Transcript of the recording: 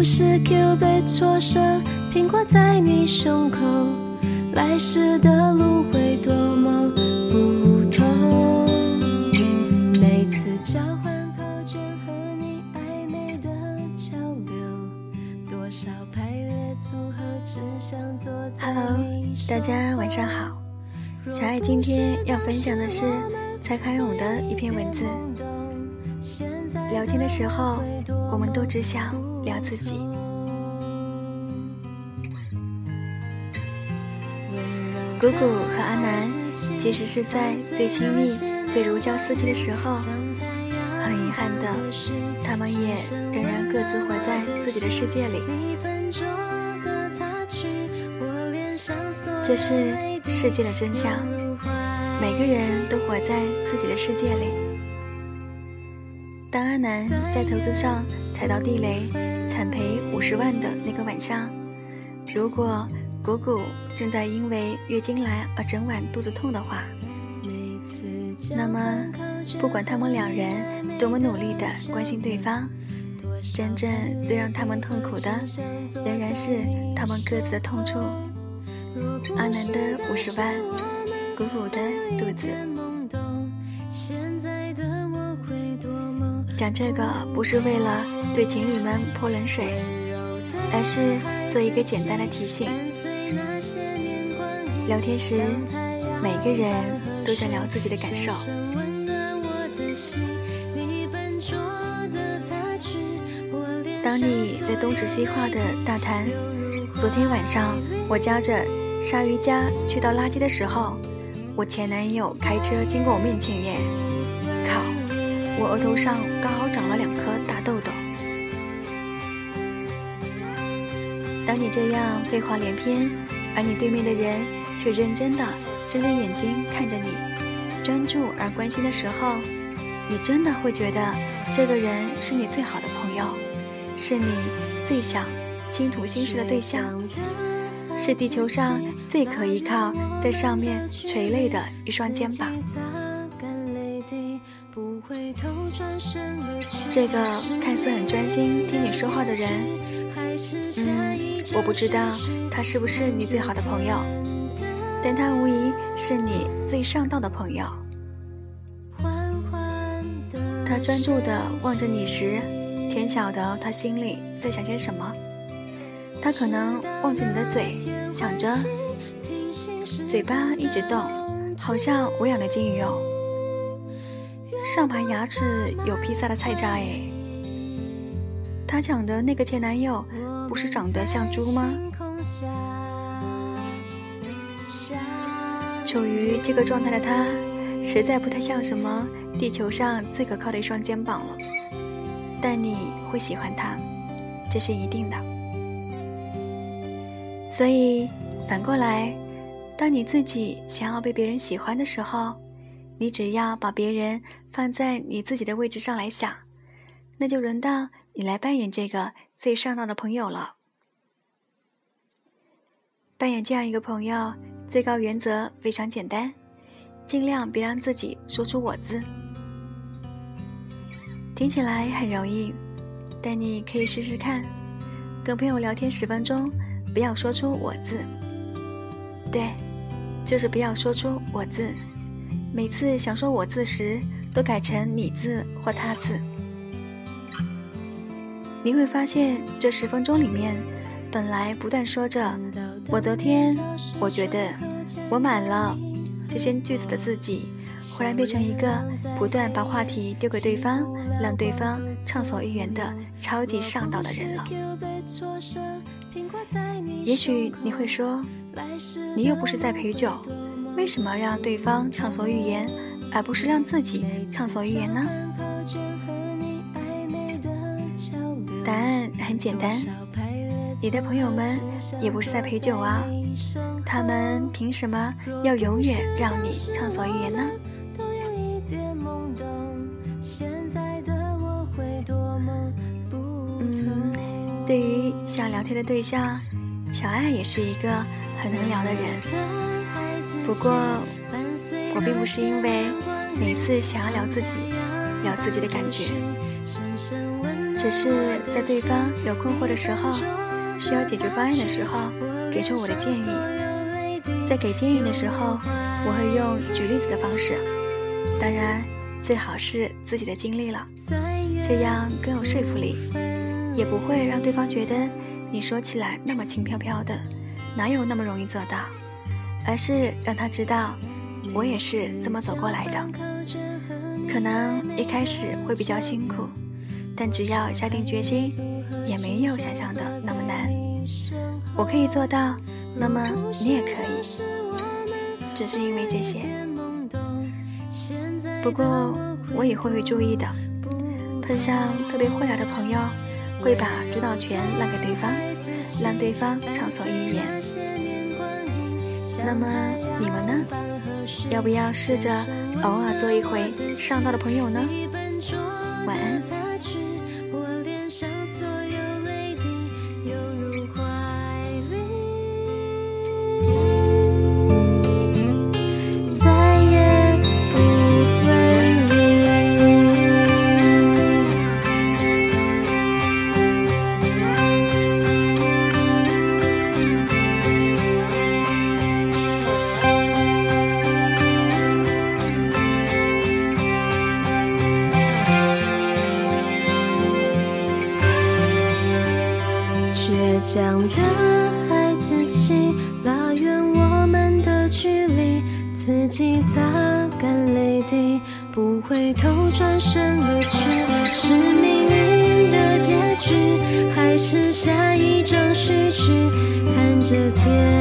不是 Q 被戳伤，苹果在你胸口，来时的路会多么不同。每次交换考卷和你暧昧的交流，多少排列组合只想坐在 Hello，你大家晚上好。小爱今天要分享的是蔡康永的一篇文字。聊天的时候，我们都只想聊自己。姑姑和阿南，即使是在最亲密、最如胶似漆的时候，很遗憾的，他们也仍然各自活在自己的世界里。这是世界的真相，每个人都活在自己的世界里。当阿南在投资上踩到地雷，惨赔五十万的那个晚上，如果谷谷正在因为月经来而整晚肚子痛的话，那么不管他们两人多么努力的关心对方，真正最让他们痛苦的，仍然是他们各自的痛处。阿南的五十万，谷谷的肚子。讲这个不是为了对情侣们泼冷水，而是做一个简单的提醒。聊天时，每个人都想聊自己的感受。当你在东指西画的大谈，昨天晚上我夹着鲨鱼夹去倒垃圾的时候，我前男友开车经过我面前耶，我额头上刚好长了两颗大痘痘。当你这样废话连篇，而你对面的人却认真的睁着眼睛看着你，专注而关心的时候，你真的会觉得这个人是你最好的朋友，是你最想倾吐心事的对象，是地球上最可依靠，在上面垂泪的一双肩膀。这个看似很专心听你说话的人，嗯，我不知道他是不是你最好的朋友，但他无疑是你最上道的朋友。他专注地望着你时，天晓得他心里在想些什么。他可能望着你的嘴，想着，嘴巴一直动，好像我养的金鱼哦。上排牙齿有披萨的菜渣哎！他讲的那个前男友不是长得像猪吗？处于这个状态的他，实在不太像什么地球上最可靠的一双肩膀了。但你会喜欢他，这是一定的。所以反过来，当你自己想要被别人喜欢的时候，你只要把别人放在你自己的位置上来想，那就轮到你来扮演这个最上道的朋友了。扮演这样一个朋友，最高原则非常简单，尽量别让自己说出“我”字。听起来很容易，但你可以试试看，跟朋友聊天十分钟，不要说出“我”字。对，就是不要说出“我”字。每次想说我字时，都改成你字或他字。你会发现，这十分钟里面，本来不断说着“我昨天”“我觉得”“我买了”这些句子的自己，忽然变成一个不断把话题丢给对方，让对方畅所欲言的超级上道的人了。也许你会说，你又不是在陪酒。为什么要让对方畅所欲言，而不是让自己畅所欲言呢？答案很简单，你的朋友们也不是在陪酒啊，他们凭什么要永远让你畅所欲言呢？嗯，对于想聊天的对象，小爱也是一个很能聊的人。不过，我并不是因为每次想要聊自己、聊自己的感觉，只是在对方有困惑的时候，需要解决方案的时候，给出我的建议。在给建议的时候，我会用举例子的方式，当然最好是自己的经历了，这样更有说服力，也不会让对方觉得你说起来那么轻飘飘的，哪有那么容易做到，而是让他知道我也是这么走过来的。可能一开始会比较辛苦，但只要下定决心，也没有想象的那么难。我可以做到，那么你也可以。只是因为这些，不过我以后会注意的。碰上特别会聊的朋友，会把主导权让给对方，让对方畅所欲言。那么你们呢？要不要试着偶尔做一回上道的朋友呢？晚安。自己擦干泪滴，不回头，转身而去，是命运的结局，还是下一张序曲？看着天